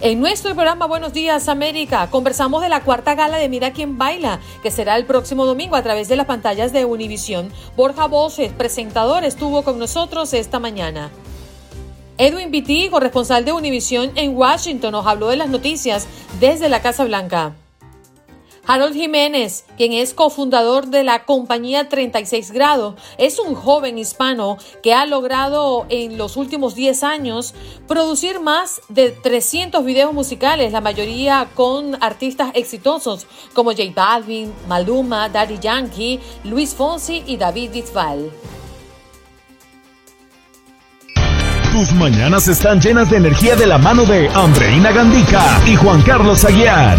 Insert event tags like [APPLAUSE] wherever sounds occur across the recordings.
En nuestro programa Buenos Días América conversamos de la cuarta gala de Mira quién baila, que será el próximo domingo a través de las pantallas de Univisión. Borja Voces, presentador, estuvo con nosotros esta mañana. Edwin Vitti, corresponsal de Univisión en Washington, nos habló de las noticias desde la Casa Blanca. Harold Jiménez, quien es cofundador de la compañía 36 Grados, es un joven hispano que ha logrado en los últimos 10 años producir más de 300 videos musicales, la mayoría con artistas exitosos como J Balvin, Maluma, Daddy Yankee, Luis Fonsi y David Bisbal. Tus mañanas están llenas de energía de la mano de Andreina Gandica y Juan Carlos Aguiar.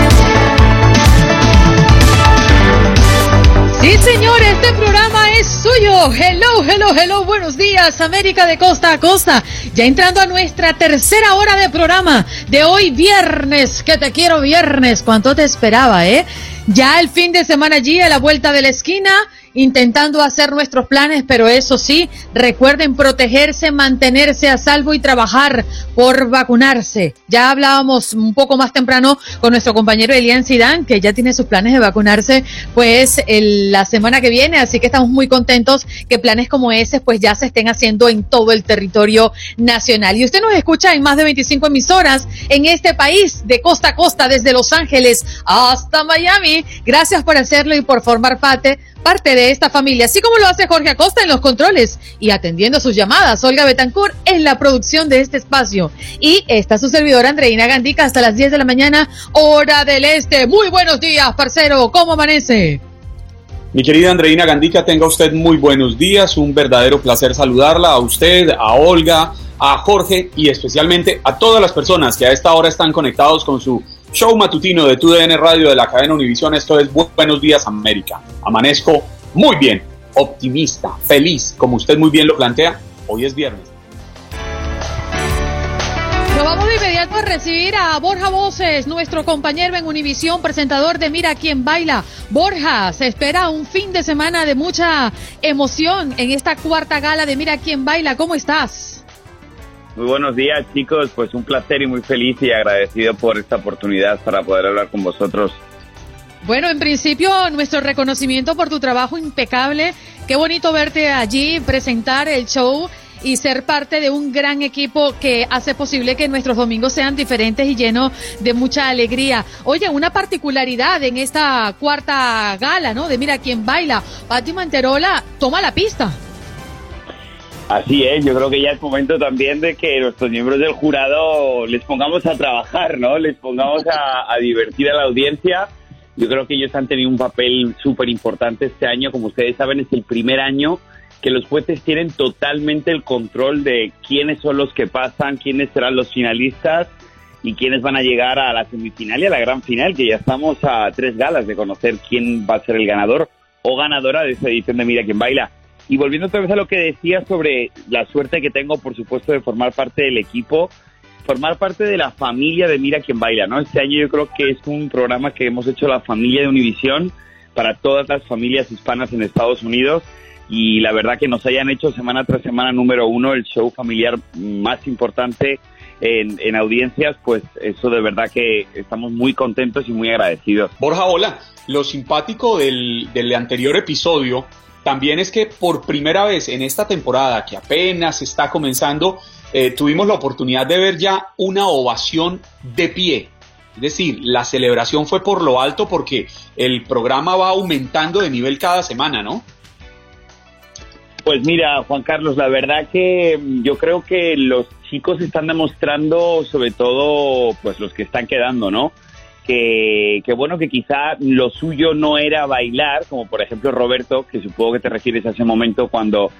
Sí, señor, este programa es suyo. Hello, hello, hello. Buenos días, América de costa a costa. Ya entrando a nuestra tercera hora de programa de hoy, viernes. Que te quiero viernes. ¿Cuánto te esperaba, eh? Ya el fin de semana allí a la vuelta de la esquina intentando hacer nuestros planes, pero eso sí, recuerden protegerse, mantenerse a salvo y trabajar por vacunarse. Ya hablábamos un poco más temprano con nuestro compañero Elian Sidán, que ya tiene sus planes de vacunarse pues la semana que viene, así que estamos muy contentos que planes como ese pues ya se estén haciendo en todo el territorio nacional. Y usted nos escucha en más de 25 emisoras en este país, de costa a costa, desde Los Ángeles hasta Miami. Gracias por hacerlo y por formar parte parte de esta familia, así como lo hace Jorge Acosta en los controles y atendiendo sus llamadas, Olga Betancourt en la producción de este espacio. Y está su servidora Andreina Gandica hasta las 10 de la mañana, hora del este. Muy buenos días, parcero, ¿cómo amanece? Mi querida Andreina Gandica, tenga usted muy buenos días, un verdadero placer saludarla a usted, a Olga, a Jorge y especialmente a todas las personas que a esta hora están conectados con su Show matutino de TUDN Radio de la cadena Univisión. Esto es Buenos Días América. Amanezco muy bien, optimista, feliz, como usted muy bien lo plantea. Hoy es viernes. Nos vamos de inmediato a recibir a Borja Voces, nuestro compañero en Univisión, presentador de Mira quién baila. Borja, se espera un fin de semana de mucha emoción en esta cuarta gala de Mira quién baila. ¿Cómo estás? Muy buenos días chicos, pues un placer y muy feliz y agradecido por esta oportunidad para poder hablar con vosotros. Bueno, en principio nuestro reconocimiento por tu trabajo impecable. Qué bonito verte allí, presentar el show y ser parte de un gran equipo que hace posible que nuestros domingos sean diferentes y llenos de mucha alegría. Oye, una particularidad en esta cuarta gala, ¿no? De Mira quién baila. Pati Manterola toma la pista. Así es, yo creo que ya es momento también de que nuestros miembros del jurado les pongamos a trabajar, ¿no? Les pongamos a, divertir a la audiencia. Yo creo que ellos han tenido un papel súper importante este año. Como ustedes saben, es el primer año que los jueces tienen totalmente el control de quiénes son los que pasan, quiénes serán los finalistas y quiénes van a llegar a la semifinal y a la gran final, que ya estamos a tres galas de conocer quién va a ser el ganador o ganadora de esta edición de Mira quién baila. Y volviendo otra vez a lo que decía sobre la suerte que tengo, por supuesto, de formar parte del equipo, formar parte de la familia de Mira quien baila, ¿no? Este año yo creo que es un programa que hemos hecho la familia de Univisión para todas las familias hispanas en Estados Unidos y la verdad que nos hayan hecho semana tras semana número uno el show familiar más importante en, en audiencias, pues eso de verdad que estamos muy contentos y muy agradecidos. Borja, hola. Lo simpático del, del anterior episodio también es que por primera vez en esta temporada, que apenas está comenzando, eh, tuvimos la oportunidad de ver ya una ovación de pie. Es decir, la celebración fue por lo alto porque el programa va aumentando de nivel cada semana, ¿no? Pues mira, Juan Carlos, la verdad que mm, yo creo que los chicos están demostrando, sobre todo, pues los que están quedando, ¿no? Que, que, bueno, que quizá lo suyo no era bailar, como por ejemplo Roberto, que supongo que te refieres a ese momento cuando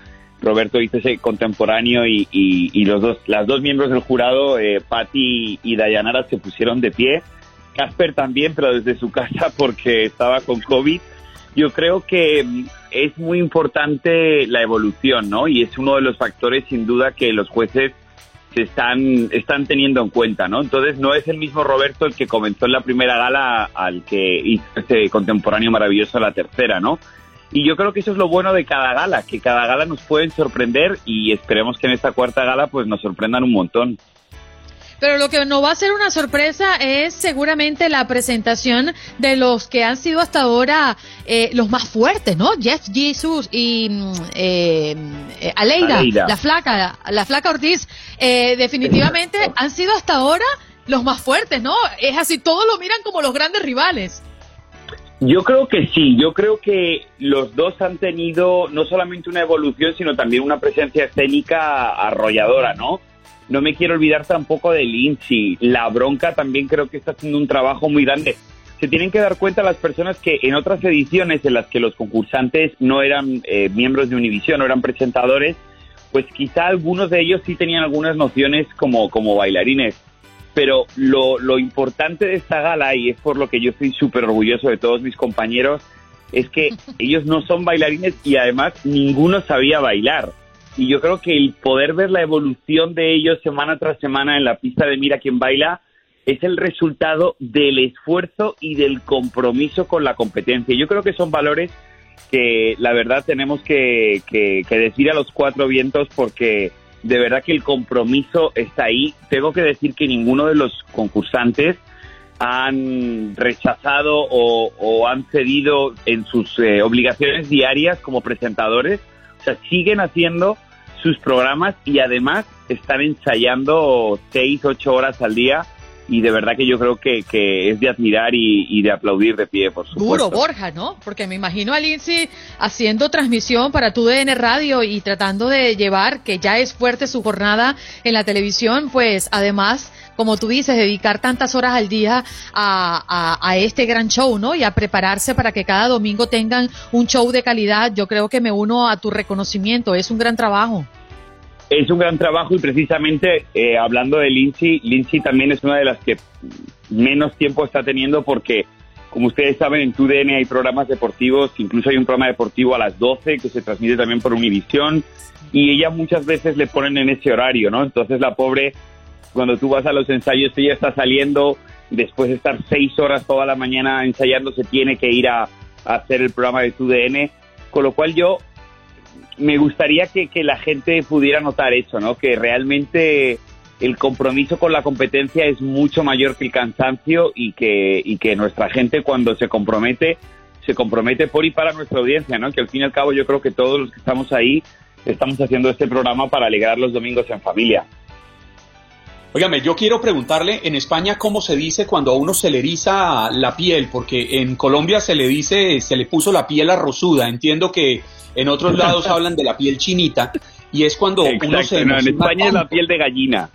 Roberto hizo ese contemporáneo y, y, los dos, las dos miembros del jurado, eh, Patti y Dayanara, se pusieron de pie. Casper también, pero desde su casa [LAUGHS] porque estaba con COVID. Yo creo que mm, es muy importante la evolución, ¿no? Y es uno de los factores, sin duda, que los jueces se están, están teniendo en cuenta, ¿no? Entonces no es el mismo Roberto el que comenzó en la primera gala al que hizo este contemporáneo maravilloso la tercera, ¿no? Y yo creo que eso es lo bueno de cada gala, que cada gala nos pueden sorprender y esperemos que en esta cuarta gala pues nos sorprendan un montón. Pero lo que no va a ser una sorpresa es seguramente la presentación de los que han sido hasta ahora eh, los más fuertes, ¿no? Jeff Jesus y mm, eh, Aleida, la flaca, la flaca Ortiz, eh, definitivamente han sido hasta ahora los más fuertes, ¿no? Es así, todos lo miran como los grandes rivales. Yo creo que sí, yo creo que los dos han tenido no solamente una evolución, sino también una presencia escénica arrolladora, ¿no? No me quiero olvidar tampoco de Lindsay. La bronca también creo que está haciendo un trabajo muy grande. Se tienen que dar cuenta las personas que en otras ediciones en las que los concursantes no eran eh, miembros de Univision, no eran presentadores, pues quizá algunos de ellos sí tenían algunas nociones como, como bailarines. Pero lo, lo importante de esta gala, y es por lo que yo estoy súper orgulloso de todos mis compañeros, es que [LAUGHS] ellos no son bailarines y además ninguno sabía bailar. Y yo creo que el poder ver la evolución de ellos semana tras semana en la pista de Mira quién baila es el resultado del esfuerzo y del compromiso con la competencia. Yo creo que son valores que la verdad tenemos que, que, decir a los cuatro vientos porque de verdad que el compromiso está ahí. Tengo que decir que ninguno de los concursantes han rechazado o, o han cedido en sus eh, obligaciones diarias como presentadores o sea, siguen haciendo sus programas y además están ensayando seis, ocho horas al día y de verdad que yo creo que, que es de admirar y, de aplaudir de pie, por supuesto. Duro, Borja, ¿no? Porque me imagino a Lindsay haciendo transmisión para tu DN Radio y tratando de llevar, que ya es fuerte su jornada en la televisión, pues además como tú dices, dedicar tantas horas al día a, a, este gran show, ¿no? Y a prepararse para que cada domingo tengan un show de calidad. Yo creo que me uno a tu reconocimiento. Es un gran trabajo. Es un gran trabajo y precisamente eh, hablando de Lindsay, Lindsay también es una de las que menos tiempo está teniendo porque, como ustedes saben, en TUDN hay programas deportivos, incluso hay un programa deportivo a las 12 que se transmite también por Univisión y ella muchas veces le ponen en ese horario, ¿no? Entonces la pobre cuando tú vas a los ensayos, ella está saliendo, después de estar seis horas toda la mañana ensayando, se tiene que ir a, hacer el programa de tu DN, con lo cual yo me gustaría que, que, la gente pudiera notar eso, ¿no? Que realmente el compromiso con la competencia es mucho mayor que el cansancio y que, y que nuestra gente cuando se compromete, se compromete por y para nuestra audiencia, ¿no? Que al fin y al cabo yo creo que todos los que estamos ahí estamos haciendo este programa para alegrar los domingos en familia. Óigame, yo quiero preguntarle en España cómo se dice cuando a uno se le eriza la piel, porque en Colombia se le dice, se le puso la piel arrozuda. Entiendo que en otros lados [LAUGHS] hablan de la piel chinita y es cuando uno se no, en España es la piel de gallina.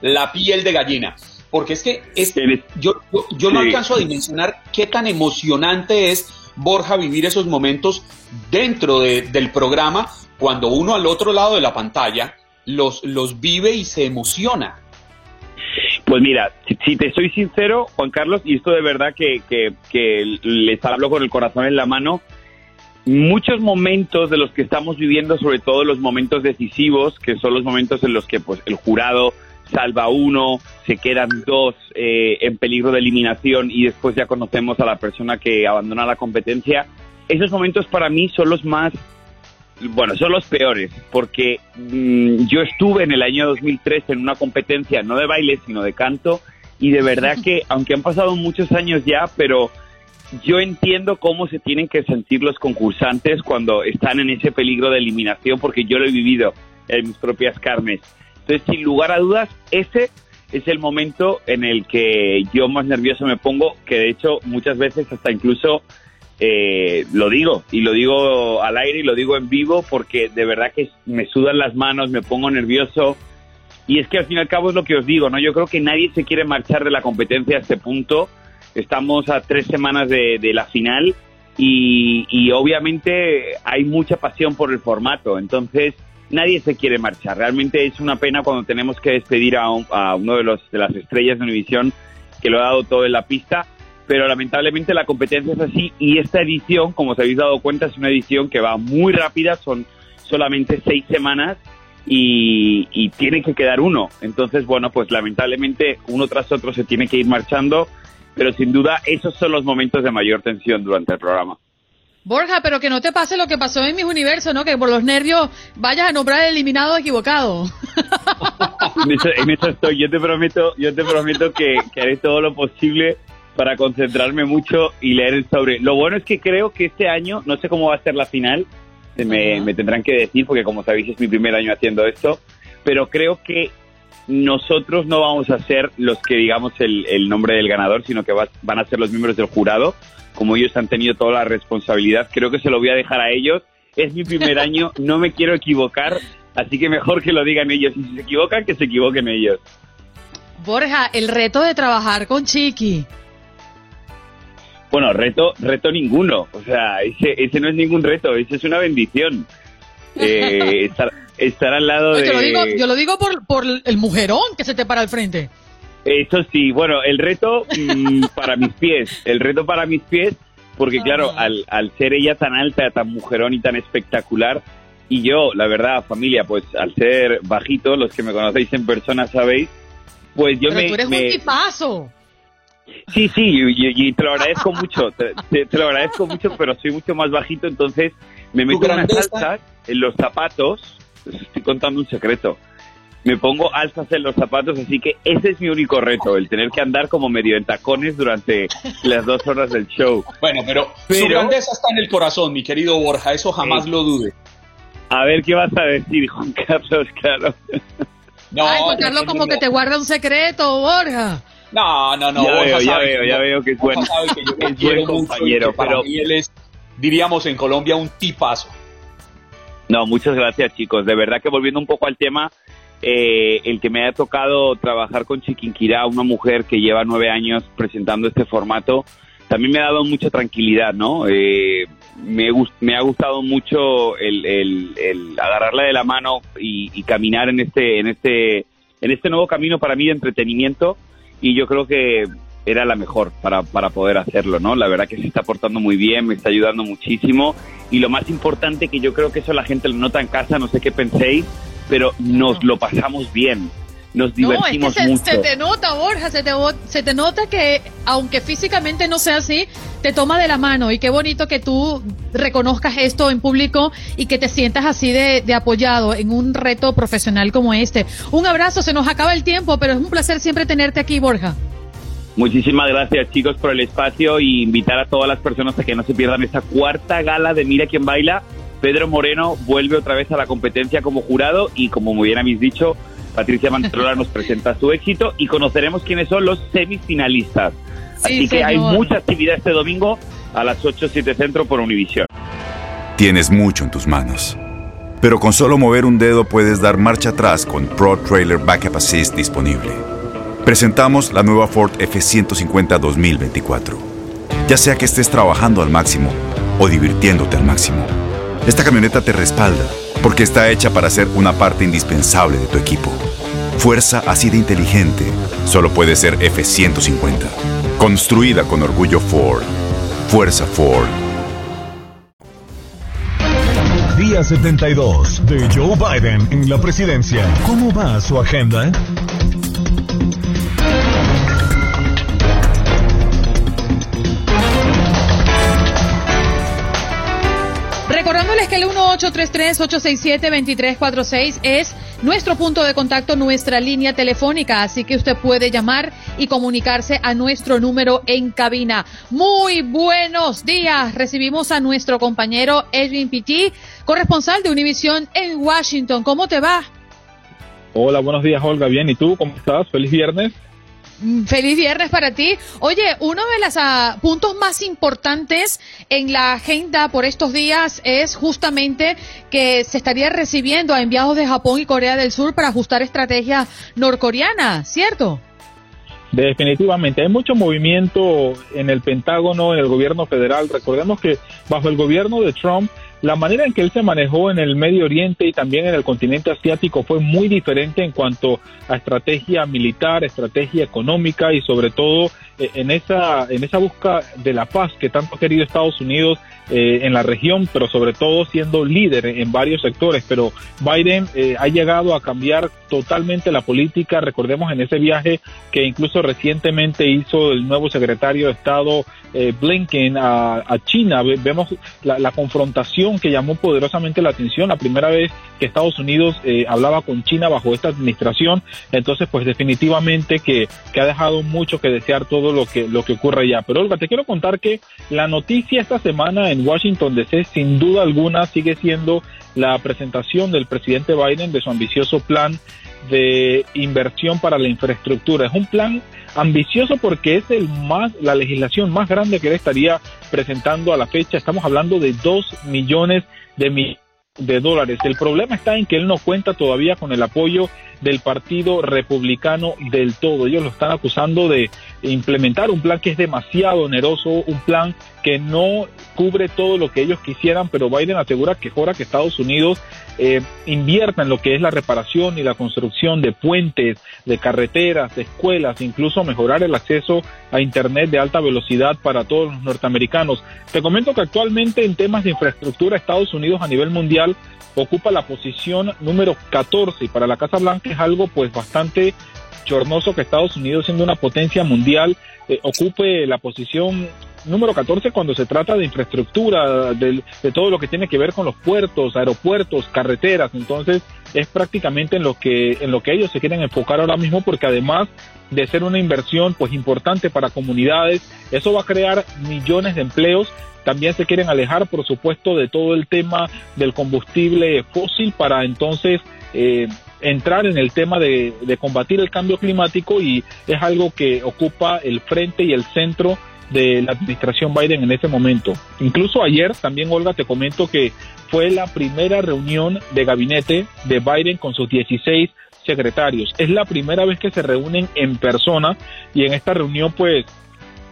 La piel de gallina. Porque es que es, yo, yo, no alcanzo a dimensionar qué tan emocionante es, Borja, vivir esos momentos dentro del programa cuando uno al otro lado de la pantalla los, los vive y se emociona. Pues mira, si, te soy sincero, Juan Carlos, y esto de verdad que, que, les hablo con el corazón en la mano, muchos momentos de los que estamos viviendo, sobre todo los momentos decisivos, que son los momentos en los que pues el jurado salva uno, se quedan dos eh, en peligro de eliminación y después ya conocemos a la persona que abandona la competencia. Esos momentos para mí son los más bueno, son los peores, porque mm, yo estuve en el año 2003 en una competencia no de baile, sino de canto, y de verdad [LAUGHS] que, aunque han pasado muchos años ya, pero yo entiendo cómo se tienen que sentir los concursantes cuando están en ese peligro de eliminación, porque yo lo he vivido en mis propias carnes. Entonces, sin lugar a dudas, ese es el momento en el que yo más nervioso me pongo, que de hecho muchas veces hasta incluso eh, lo digo, y lo digo al aire y lo digo en vivo, porque de verdad que me sudan las manos, me pongo nervioso. Y es que al fin y al cabo es lo que os digo, ¿no? Yo creo que nadie se quiere marchar de la competencia a este punto. Estamos a tres semanas de, la final y, obviamente hay mucha pasión por el formato. Entonces, nadie se quiere marchar. Realmente es una pena cuando tenemos que despedir a, uno de, los, de las estrellas de Univisión que lo ha dado todo en la pista, pero lamentablemente la competencia es así y esta edición, como os habéis dado cuenta, es una edición que va muy rápida, son solamente seis semanas y, y tiene que quedar uno. Entonces, bueno, pues lamentablemente uno tras otro se tiene que ir marchando, pero sin duda esos son los momentos de mayor tensión durante el programa. Borja, pero que no te pase lo que pasó en mis universos, ¿no? Que por los nervios vayas a nombrar el eliminado equivocado. [LAUGHS] en, eso, estoy. Yo te prometo, yo te prometo que, haré todo lo posible para concentrarme mucho y leer el sobre. Lo bueno es que creo que este año, no sé cómo va a ser la final, me, me tendrán que decir, porque como sabéis es mi primer año haciendo esto, pero creo que nosotros no vamos a ser los que digamos el, el nombre del ganador, sino que van a ser los miembros del jurado como ellos han tenido toda la responsabilidad, creo que se lo voy a dejar a ellos. Es mi primer [LAUGHS] año, no me quiero equivocar, así que mejor que lo digan ellos. Y si se equivocan, que se equivoquen ellos. Borja, el reto de trabajar con Chiqui. Bueno, reto, reto ninguno. O sea, ese, ese no es ningún reto, ese es una bendición. [LAUGHS] Eh, estar, estar al lado de... Yo lo digo, yo lo digo por, por el mujerón que se te para al frente. Eso sí, bueno, el reto mm, [LAUGHS] para mis pies, el reto para mis pies, porque claro, al, al ser ella tan alta, tan mujerón y tan espectacular, y yo, la verdad, familia, pues al ser bajito, los que me conocéis en persona sabéis, pues yo Pero me... Tú eres un tipazo. Sí, sí, y, te lo agradezco mucho, te, lo agradezco mucho, pero soy mucho más bajito, entonces me meto una salsa en los zapatos, estoy contando un secreto, me pongo alzas en los zapatos, así que ese es mi único reto, el tener que andar como medio en tacones durante las dos horas del show. Bueno, pero, su grandeza está en el corazón, mi querido Borja, eso jamás lo dude. A ver qué vas a decir, Juan Carlos, claro. No, Ay, Juan Carlos, como que te guarda un secreto, Borja. No, no, no. Ya veo, ya veo, ya veo que es buen, [LAUGHS] es buen compañero. Pero él es, diríamos en Colombia, un tipazo. No, muchas gracias, chicos. De verdad que volviendo un poco al tema, eh, el que me ha tocado trabajar con Chiquinquirá, una mujer que lleva nueve años presentando este formato, también me ha dado mucha tranquilidad, ¿no? Eh, me, me, ha gustado mucho el, el, agarrarla de la mano y, caminar en este, en este, en este nuevo camino para mí de entretenimiento y yo creo que era la mejor para, para poder hacerlo, ¿no? La verdad que se está portando muy bien, me está ayudando muchísimo y lo más importante que yo creo que eso la gente lo nota en casa, no sé qué penséis, pero nos lo pasamos bien. Nos divertimos no, es que se, se te nota, Borja, se te, se te nota que, aunque físicamente no sea así, te toma de la mano. Y qué bonito que tú reconozcas esto en público y que te sientas así de, de apoyado en un reto profesional como este. Un abrazo, se nos acaba el tiempo, pero es un placer siempre tenerte aquí, Borja. Muchísimas gracias chicos por el espacio y invitar a todas las personas a que no se pierdan esta cuarta gala de Mira quién baila Pedro Moreno vuelve otra vez a la competencia como jurado y como muy bien habéis dicho, Patricia Manterola nos presenta su éxito y conoceremos quiénes son los semifinalistas. Así que hay mucha actividad este domingo a las 8, 7 centro por Univisión. Tienes mucho en tus manos. Pero con solo mover un dedo puedes dar marcha atrás con Pro Trailer Backup Assist disponible. Presentamos la nueva Ford F150 2024. Ya sea que estés trabajando al máximo o divirtiéndote al máximo. Esta camioneta te respalda porque está hecha para ser una parte indispensable de tu equipo. Fuerza así de inteligente solo puede ser F-150. Construida con orgullo Ford. Fuerza Ford. Día 72 de Joe Biden en la presidencia. ¿Cómo va su agenda? Recordándoles que el 1833-867-2346 es nuestro punto de contacto, nuestra línea telefónica, así que usted puede llamar y comunicarse a nuestro número en cabina. Muy buenos días. Recibimos a nuestro compañero Edwin Pitti, corresponsal de Univisión en Washington. ¿Cómo te va? Hola, buenos días, Olga. Bien, ¿y tú? ¿Cómo estás? Feliz viernes. Feliz viernes para ti. Oye, uno de los ah, puntos más importantes en la agenda por estos días es justamente que se estaría recibiendo a enviados de Japón y Corea del Sur para ajustar estrategia norcoreana, ¿cierto? Definitivamente, hay mucho movimiento en el Pentágono, en el gobierno federal. Recordemos que bajo el gobierno de Trump la manera en que él se manejó en el Medio Oriente y también en el continente asiático fue muy diferente en cuanto a estrategia militar, estrategia económica y sobre todo eh, en esa en esa busca de la paz que tanto ha querido Estados Unidos eh, en la región, pero sobre todo siendo líder en varios sectores. Pero Biden eh, ha llegado a cambiar totalmente la política. Recordemos en ese viaje que incluso recientemente hizo el nuevo secretario de Estado eh, Blinken a, China. Vemos la, confrontación que llamó poderosamente la atención la primera vez que Estados Unidos hablaba con China bajo esta administración. Entonces, pues definitivamente que, que ha dejado mucho que desear todo lo que, lo que ocurre allá. Pero Olga, te quiero contar que la noticia esta semana en Washington DC sin duda alguna sigue siendo la presentación del presidente Biden de su ambicioso plan de inversión para la infraestructura. Es un plan ambicioso porque es el más la legislación más grande que él estaría presentando a la fecha. Estamos hablando de dos millones de millones de dólares. El problema está en que él no cuenta todavía con el apoyo del Partido Republicano del todo. Ellos lo están acusando de implementar un plan que es demasiado oneroso, un plan que no cubre todo lo que ellos quisieran, pero Biden asegura que ahora que Estados Unidos eh, invierta en lo que es la reparación y la construcción de puentes, de carreteras, de escuelas, incluso mejorar el acceso a Internet de alta velocidad para todos los norteamericanos. Te comento que actualmente en temas de infraestructura Estados Unidos a nivel mundial ocupa la posición número 14 y para la Casa Blanca es algo pues bastante chornoso que Estados Unidos siendo una potencia mundial eh, ocupe la posición número 14 cuando se trata de infraestructura, de, todo lo que tiene que ver con los puertos, aeropuertos, carreteras. Entonces es prácticamente en lo que en lo que ellos se quieren enfocar ahora mismo porque además de ser una inversión pues importante para comunidades, eso va a crear millones de empleos también se quieren alejar, por supuesto, de todo el tema del combustible fósil para entonces eh, entrar en el tema de, combatir el cambio climático y es algo que ocupa el frente y el centro de la administración Biden en ese momento. Incluso ayer también, Olga, te comento que fue la primera reunión de gabinete de Biden con sus 16 secretarios. Es la primera vez que se reúnen en persona y en esta reunión pues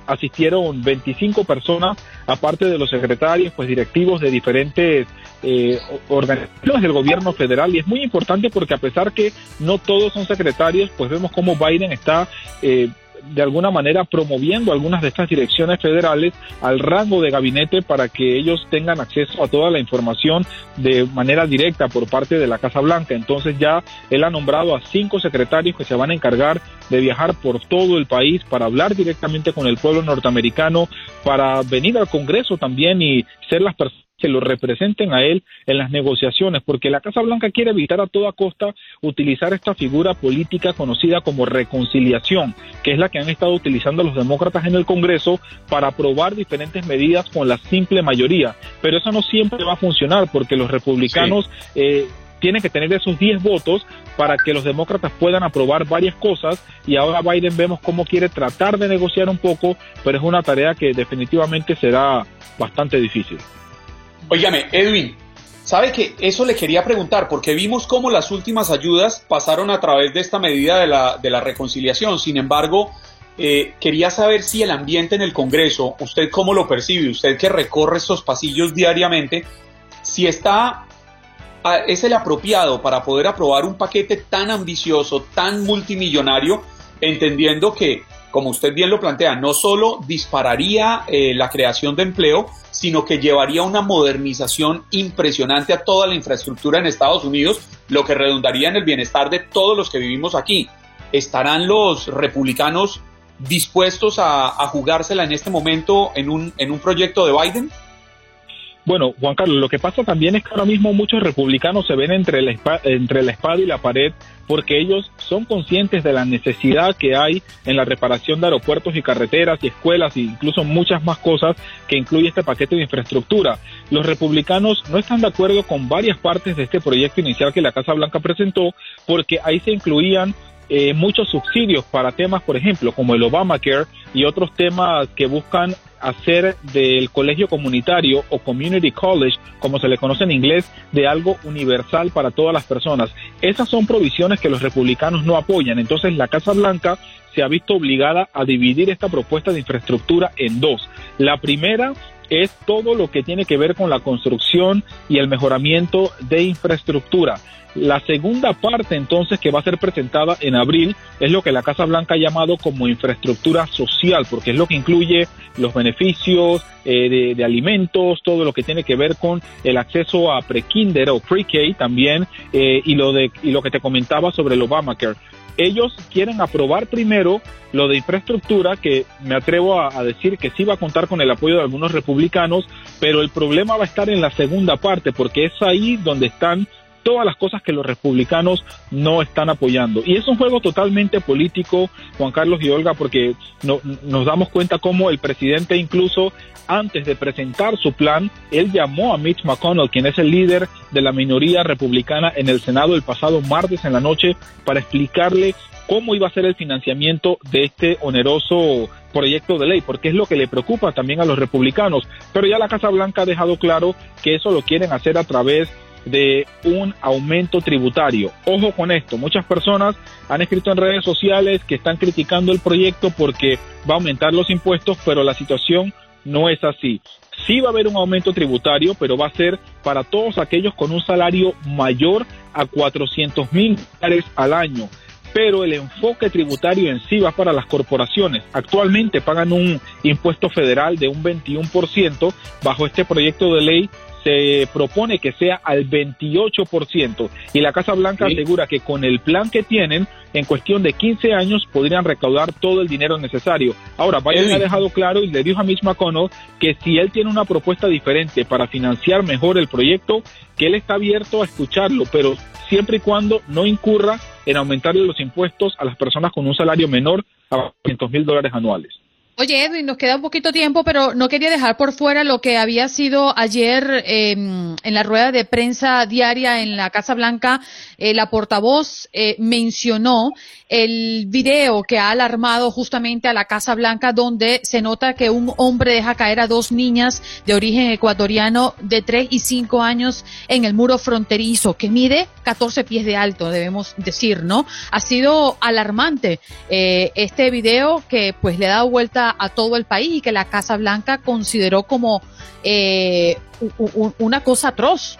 asistieron 25 personas, aparte de los secretarios, pues directivos de diferentes eh, organizaciones del gobierno federal. Y es muy importante porque a pesar que no todos son secretarios, pues vemos cómo Biden está eh, de alguna manera promoviendo algunas de estas direcciones federales al rango de gabinete para que ellos tengan acceso a toda la información de manera directa por parte de la Casa Blanca. Entonces ya él ha nombrado a cinco secretarios que se van a encargar de viajar por todo el país para hablar directamente con el pueblo norteamericano, para venir al Congreso también y ser las personas que lo representen a él en las negociaciones, porque la Casa Blanca quiere evitar a toda costa utilizar esta figura política conocida como reconciliación, que es la que han estado utilizando los demócratas en el Congreso para aprobar diferentes medidas con la simple mayoría. Pero eso no siempre va a funcionar, porque los republicanos eh, tienen que tener esos 10 votos para que los demócratas puedan aprobar varias cosas y ahora Biden vemos cómo quiere tratar de negociar un poco, pero es una tarea que definitivamente será bastante difícil. Óigame, Edwin, ¿sabe que eso le quería preguntar? Porque vimos cómo las últimas ayudas pasaron a través de esta medida de la, de la reconciliación. Sin embargo, eh, quería saber si el ambiente en el Congreso, usted cómo lo percibe, usted que recorre estos pasillos diariamente, si está es el apropiado para poder aprobar un paquete tan ambicioso, tan multimillonario, entendiendo que como usted bien lo plantea, no solo dispararía eh, la creación de empleo, sino que llevaría una modernización impresionante a toda la infraestructura en Estados Unidos, lo que redundaría en el bienestar de todos los que vivimos aquí. ¿Estarán los republicanos dispuestos a, a jugársela en este momento en un, en un proyecto de Biden? Bueno, Juan Carlos, lo que pasa también es que ahora mismo muchos republicanos se ven entre la, entre la espada y la pared porque ellos son conscientes de la necesidad que hay en la reparación de aeropuertos y carreteras y escuelas e incluso muchas más cosas que incluye este paquete de infraestructura. Los republicanos no están de acuerdo con varias partes de este proyecto inicial que la Casa Blanca presentó porque ahí se incluían eh, muchos subsidios para temas, por ejemplo, como el Obamacare y otros temas que buscan hacer del colegio comunitario o community college, como se le conoce en inglés, de algo universal para todas las personas. Esas son provisiones que los republicanos no apoyan. Entonces la Casa Blanca se ha visto obligada a dividir esta propuesta de infraestructura en dos. La primera es todo lo que tiene que ver con la construcción y el mejoramiento de infraestructura. La segunda parte entonces que va a ser presentada en abril es lo que la Casa Blanca ha llamado como infraestructura social, porque es lo que incluye los beneficios eh, de, alimentos, todo lo que tiene que ver con el acceso a pre-kinder o pre-K también, eh, y, lo de, y lo que te comentaba sobre el Obamacare ellos quieren aprobar primero lo de infraestructura, que me atrevo a, decir que sí va a contar con el apoyo de algunos republicanos, pero el problema va a estar en la segunda parte, porque es ahí donde están todas las cosas que los republicanos no están apoyando. Y es un juego totalmente político, Juan Carlos y Olga, porque no, nos damos cuenta cómo el presidente incluso antes de presentar su plan, él llamó a Mitch McConnell, quien es el líder de la minoría republicana en el Senado el pasado martes en la noche, para explicarle cómo iba a ser el financiamiento de este oneroso proyecto de ley, porque es lo que le preocupa también a los republicanos. Pero ya la Casa Blanca ha dejado claro que eso lo quieren hacer a través de un aumento tributario. Ojo con esto, muchas personas han escrito en redes sociales que están criticando el proyecto porque va a aumentar los impuestos, pero la situación no es así. Sí va a haber un aumento tributario, pero va a ser para todos aquellos con un salario mayor a 400 mil dólares al año. Pero el enfoque tributario en sí va para las corporaciones. Actualmente pagan un impuesto federal de un 21%. Bajo este proyecto de ley se propone que sea al 28% y la Casa Blanca asegura que con el plan que tienen, en cuestión de 15 años podrían recaudar todo el dinero necesario. Ahora, Biden ha dejado claro y le dijo a Mitch McConnell que si él tiene una propuesta diferente para financiar mejor el proyecto, que él está abierto a escucharlo, pero siempre y cuando no incurra en aumentarle los impuestos a las personas con un salario menor a 500 mil dólares anuales. Oye, Edwin, nos queda un poquito tiempo, pero no quería dejar por fuera lo que había sido ayer em, en la rueda de prensa diaria en la Casa Blanca. Eh, la portavoz eh, mencionó el video que ha alarmado justamente a la Casa Blanca, donde se nota que un hombre deja caer a dos niñas de origen ecuatoriano de 3 y 5 años en el muro fronterizo, que mide 14 pies de alto, debemos decir, ¿no? Ha sido alarmante eh, este video que pues le ha dado vuelta a todo el país y que la Casa Blanca consideró como eh, una cosa atroz.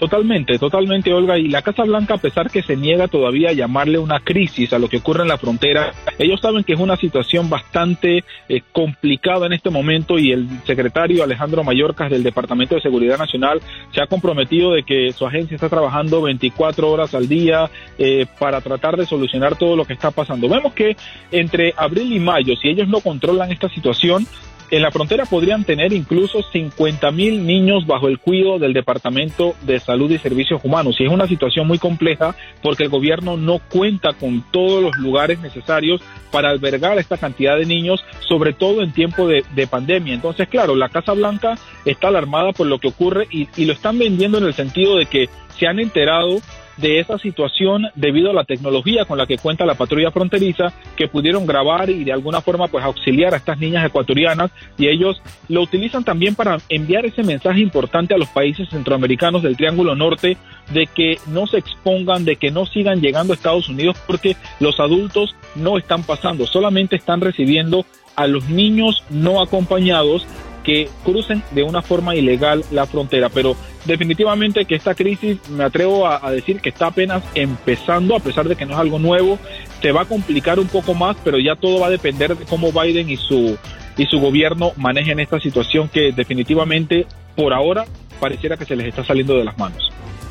Totalmente, totalmente, Olga. Y la Casa Blanca, a pesar que se niega todavía a llamarle una crisis a lo que ocurre en la frontera, ellos saben que es una situación bastante eh, complicada en este momento y el secretario Alejandro Mayorkas del Departamento de Seguridad Nacional se ha comprometido de que su agencia está trabajando 24 horas al día eh, para tratar de solucionar todo lo que está pasando. Vemos que entre abril y mayo, si ellos no controlan esta situación, en la frontera podrían tener incluso 50 mil niños bajo el cuidado del Departamento de Salud y Servicios Humanos. Y es una situación muy compleja porque el gobierno no cuenta con todos los lugares necesarios para albergar esta cantidad de niños, sobre todo en tiempo de, pandemia. Entonces, claro, la Casa Blanca está alarmada por lo que ocurre y, y lo están vendiendo en el sentido de que se han enterado de esa situación debido a la tecnología con la que cuenta la patrulla fronteriza que pudieron grabar y de alguna forma pues auxiliar a estas niñas ecuatorianas y ellos lo utilizan también para enviar ese mensaje importante a los países centroamericanos del Triángulo Norte de que no se expongan, de que no sigan llegando a Estados Unidos porque los adultos no están pasando, solamente están recibiendo a los niños no acompañados que crucen de una forma ilegal la frontera. Pero definitivamente que esta crisis, me atrevo a, decir que está apenas empezando, a pesar de que no es algo nuevo, se va a complicar un poco más, pero ya todo va a depender de cómo Biden y su, y su gobierno manejen esta situación que definitivamente por ahora pareciera que se les está saliendo de las manos.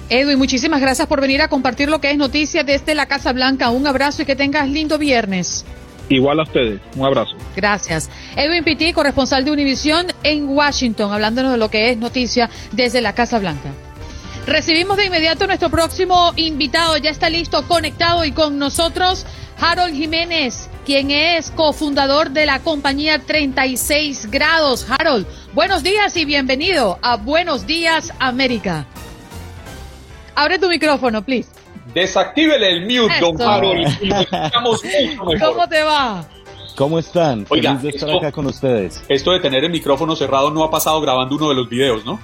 Edwin, muchísimas gracias por venir a compartir lo que es noticia desde la Casa Blanca. Un abrazo y que tengas lindo viernes. Igual a ustedes. Un abrazo. Gracias. Edwin Pitti, corresponsal de Univisión en Washington, hablándonos de lo que es noticia desde la Casa Blanca. Recibimos de inmediato nuestro próximo invitado. Ya está listo, conectado y con nosotros Harold Jiménez, quien es cofundador de la compañía 36 grados. Harold, buenos días y bienvenido a Buenos Días América. Abre tu micrófono, please. Desactívele el mute, don Harold, y ¿Cómo te va? ¿Cómo están? Oiga, Feliz de estar acá con ustedes. Esto de tener el micrófono cerrado no ha pasado grabando uno de los videos, ¿no?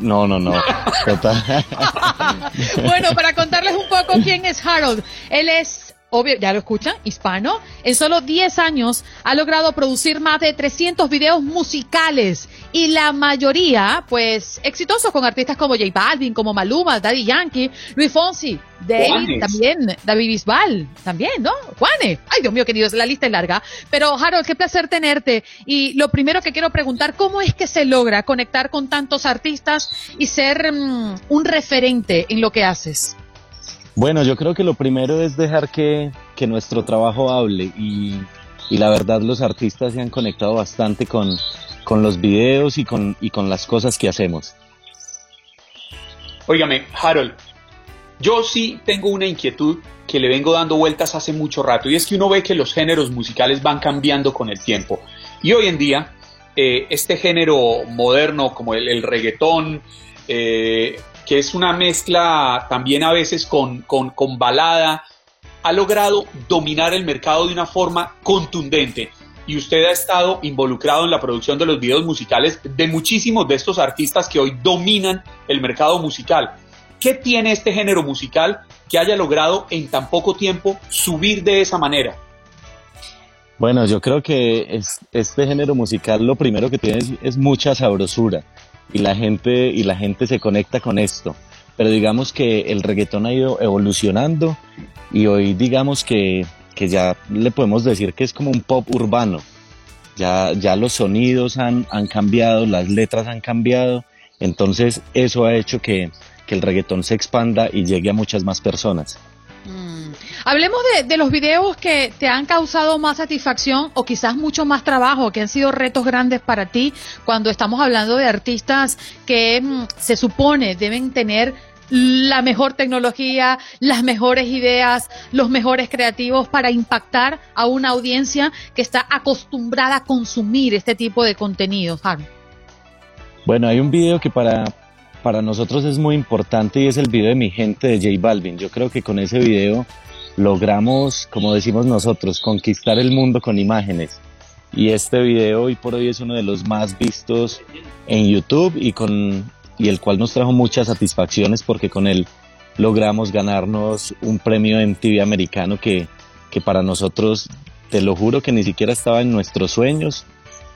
No, no, no. [LAUGHS] [LAUGHS] bueno, para contarles un poco quién es Harold. Él es obvio, ya lo escuchan, hispano, en solo 10 años ha logrado producir más de 300 videos musicales y la mayoría, pues, exitosos con artistas como J Balvin, como Maluma, Daddy Yankee, Luis Fonsi, David también, David Bisbal también, ¿no? Juanes. Ay, Dios mío, queridos, la lista es larga. Pero, Harold, qué placer tenerte. Y lo primero que quiero preguntar, ¿cómo es que se logra conectar con tantos artistas y ser mm, un referente en lo que haces? Bueno, yo creo que lo primero es dejar que, nuestro trabajo hable y, la verdad los artistas se han conectado bastante con, los videos y con, y con las cosas que hacemos. Óigame, Harold, yo sí tengo una inquietud que le vengo dando vueltas hace mucho rato y es que uno ve que los géneros musicales van cambiando con el tiempo y hoy en día eh, este género moderno como el, reggaetón, eh, que es una mezcla también a veces con, con, balada, ha logrado dominar el mercado de una forma contundente y usted ha estado involucrado en la producción de los videos musicales de muchísimos de estos artistas que hoy dominan el mercado musical. ¿Qué tiene este género musical que haya logrado en tan poco tiempo subir de esa manera? Bueno, yo creo que este género musical lo primero que tiene es mucha sabrosura y la gente, y la gente se conecta con esto. Pero digamos que el reggaetón ha ido evolucionando y hoy digamos que, que ya le podemos decir que es como un pop urbano. Ya, ya los sonidos han, han cambiado, las letras han cambiado, entonces eso ha hecho que, que el reggaetón se expanda y llegue a muchas más personas. Hablemos de, los videos que te han causado más satisfacción o quizás mucho más trabajo, que han sido retos grandes para ti cuando estamos hablando de artistas que mm, se supone deben tener la mejor tecnología, las mejores ideas, los mejores creativos para impactar a una audiencia que está acostumbrada a consumir este tipo de contenido. Bueno, hay un video que para, para nosotros es muy importante y es el video de mi gente de J Balvin. Yo creo que con ese video logramos, como decimos nosotros, conquistar el mundo con imágenes. Y este video hoy por hoy es uno de los más vistos en YouTube y con y el cual nos trajo muchas satisfacciones porque con él logramos ganarnos un premio en TV americano que, que para nosotros, te lo juro que ni siquiera estaba en nuestros sueños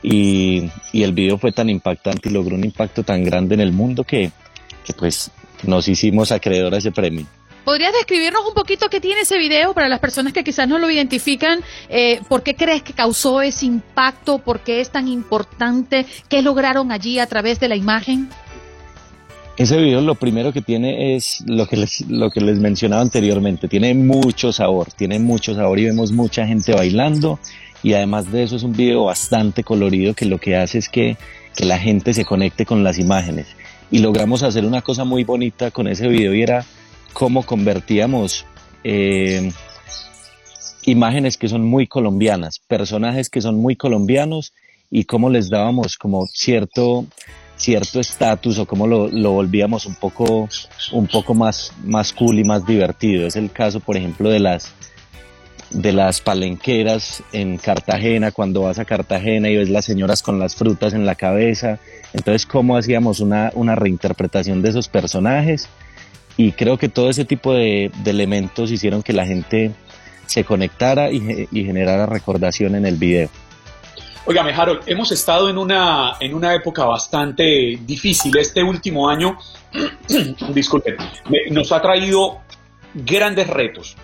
y, y el video fue tan impactante y logró un impacto tan grande en el mundo que, que pues nos hicimos acreedor a ese premio. ¿Podrías describirnos un poquito qué tiene ese video para las personas que quizás no lo identifican? Eh, ¿Por qué crees que causó ese impacto? ¿Por qué es tan importante? ¿Qué lograron allí a través de la imagen? Ese video lo primero que tiene es lo que les, lo que les mencionaba anteriormente. Tiene mucho sabor, tiene mucho sabor y vemos mucha gente bailando. Y además de eso es un video bastante colorido que lo que hace es que, que la gente se conecte con las imágenes. Y logramos hacer una cosa muy bonita con ese video y era cómo convertíamos eh, imágenes que son muy colombianas, personajes que son muy colombianos y cómo les dábamos como cierto cierto estatus o cómo lo, lo, volvíamos un poco un poco más más cool y más divertido. Es el caso por ejemplo de las de las palenqueras en Cartagena cuando vas a Cartagena y ves las señoras con las frutas en la cabeza. Entonces cómo hacíamos una, una reinterpretación de esos personajes y creo que todo ese tipo de, elementos hicieron que la gente se conectara y, generara recordación en el video. Óigame, Harold, hemos estado en una, en una época bastante difícil. Este último año, [CLEARS THROAT] disculpen, nos ha traído grandes retos.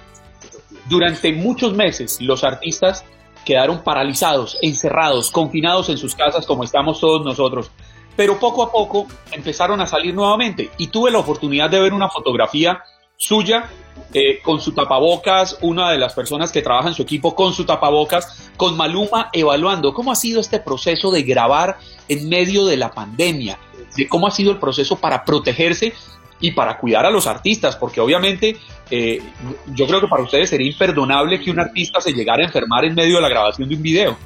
Durante muchos meses los artistas quedaron paralizados, encerrados, confinados en sus casas como estamos todos nosotros pero poco a poco empezaron a salir nuevamente y tuve la oportunidad de ver una fotografía suya eh, con su tapabocas, una de las personas que trabaja en su equipo con su tapabocas, con Maluma evaluando cómo ha sido este proceso de grabar en medio de la pandemia, de cómo ha sido el proceso para protegerse y para cuidar a los artistas, porque obviamente eh, yo creo que para ustedes sería imperdonable que un artista se llegara a enfermar en medio de la grabación de un video.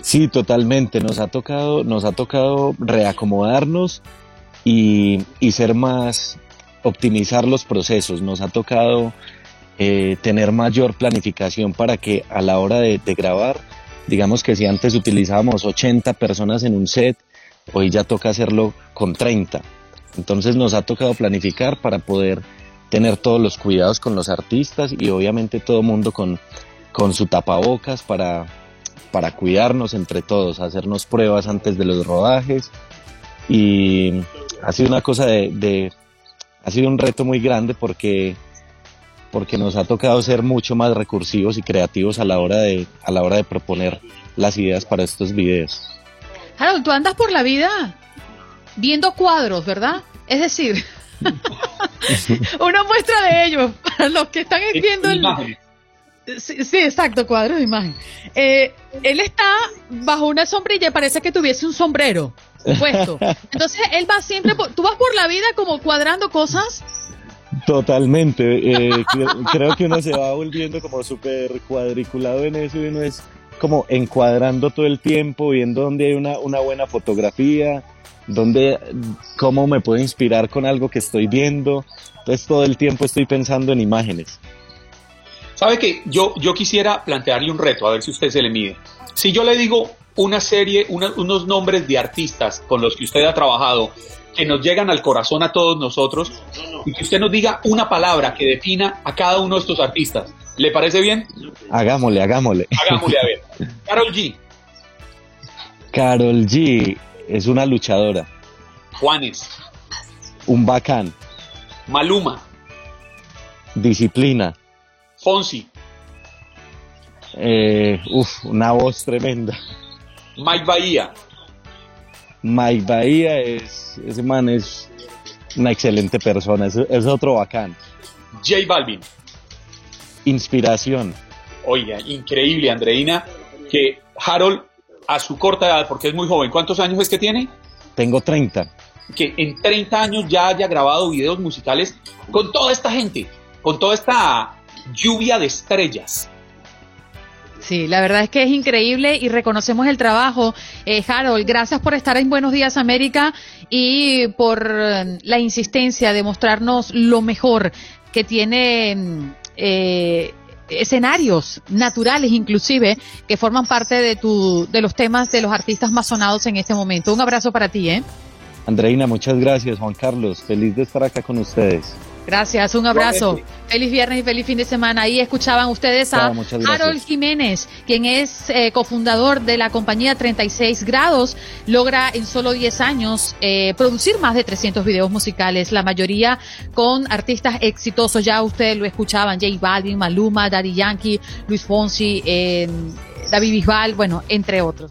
Sí, totalmente. Nos ha tocado, nos ha tocado reacomodarnos y, y ser más, optimizar los procesos. Nos ha tocado eh, tener mayor planificación para que a la hora de, grabar, digamos que si antes utilizábamos 80 personas en un set, hoy ya toca hacerlo con 30. Entonces nos ha tocado planificar para poder tener todos los cuidados con los artistas y obviamente todo el mundo con, con su tapabocas para, para cuidarnos entre todos, hacernos pruebas antes de los rodajes y ha sido una cosa de ha sido un reto muy grande porque porque nos ha tocado ser mucho más recursivos y creativos a la hora de a la hora de proponer las ideas para estos videos. Harold, tú andas por la vida viendo cuadros, ¿verdad? Es decir, [LAUGHS] una muestra de ellos para los que están viendo el Sí, sí, exacto, cuadros de imagen. Eh, él está bajo una sombrilla y parece que tuviese un sombrero puesto. [LAUGHS] Entonces él va siempre, por, tú vas por la vida como cuadrando cosas. Totalmente. Eh, [LAUGHS] creo que uno se va volviendo como súper cuadriculado en eso y uno es como encuadrando todo el tiempo, viendo dónde hay una, una buena fotografía, dónde, cómo me puedo inspirar con algo que estoy viendo. Entonces todo el tiempo estoy pensando en imágenes. ¿Sabe que yo, yo quisiera plantearle un reto, a ver si usted se le mide? Si yo le digo una serie, una, unos nombres de artistas con los que usted ha trabajado, que nos llegan al corazón a todos nosotros, y que usted nos diga una palabra que defina a cada uno de estos artistas, ¿le parece bien? Hagámosle, hagámosle. Hagámosle, a ver. [LAUGHS] Carol G. Carol G es una luchadora. Juanes. Un bacán. Maluma. Disciplina. Fonsi. Eh, uf, una voz tremenda. Mike Bahía. Mike Bahía es, ese man es una excelente persona, es, es otro bacán. J Balvin. Inspiración. Oiga, increíble, Andreina, que Harold, a su corta edad, porque es muy joven, ¿cuántos años es que tiene? Tengo 30. Que en 30 años ya haya grabado videos musicales con toda esta gente, con toda esta lluvia de estrellas. Sí, la verdad es que es increíble y reconocemos el trabajo. Eh, Harold, gracias por estar en Buenos Días América y por la insistencia de mostrarnos lo mejor que tiene eh, escenarios naturales inclusive que forman parte de, tu, de los temas de los artistas más sonados en este momento. Un abrazo para ti, ¿eh? Andreina, muchas gracias. Juan Carlos, feliz de estar acá con ustedes. Gracias, un abrazo. Feliz viernes y feliz fin de semana. Ahí escuchaban ustedes a Harold Jiménez, quien es eh, cofundador de la compañía 36 Grados. Logra en solo 10 años eh, producir más de 300 videos musicales, la mayoría con artistas exitosos. Ya ustedes lo escuchaban, J Balvin, Maluma, Daddy Yankee, Luis Fonsi, eh, David Bisbal, bueno, entre otros.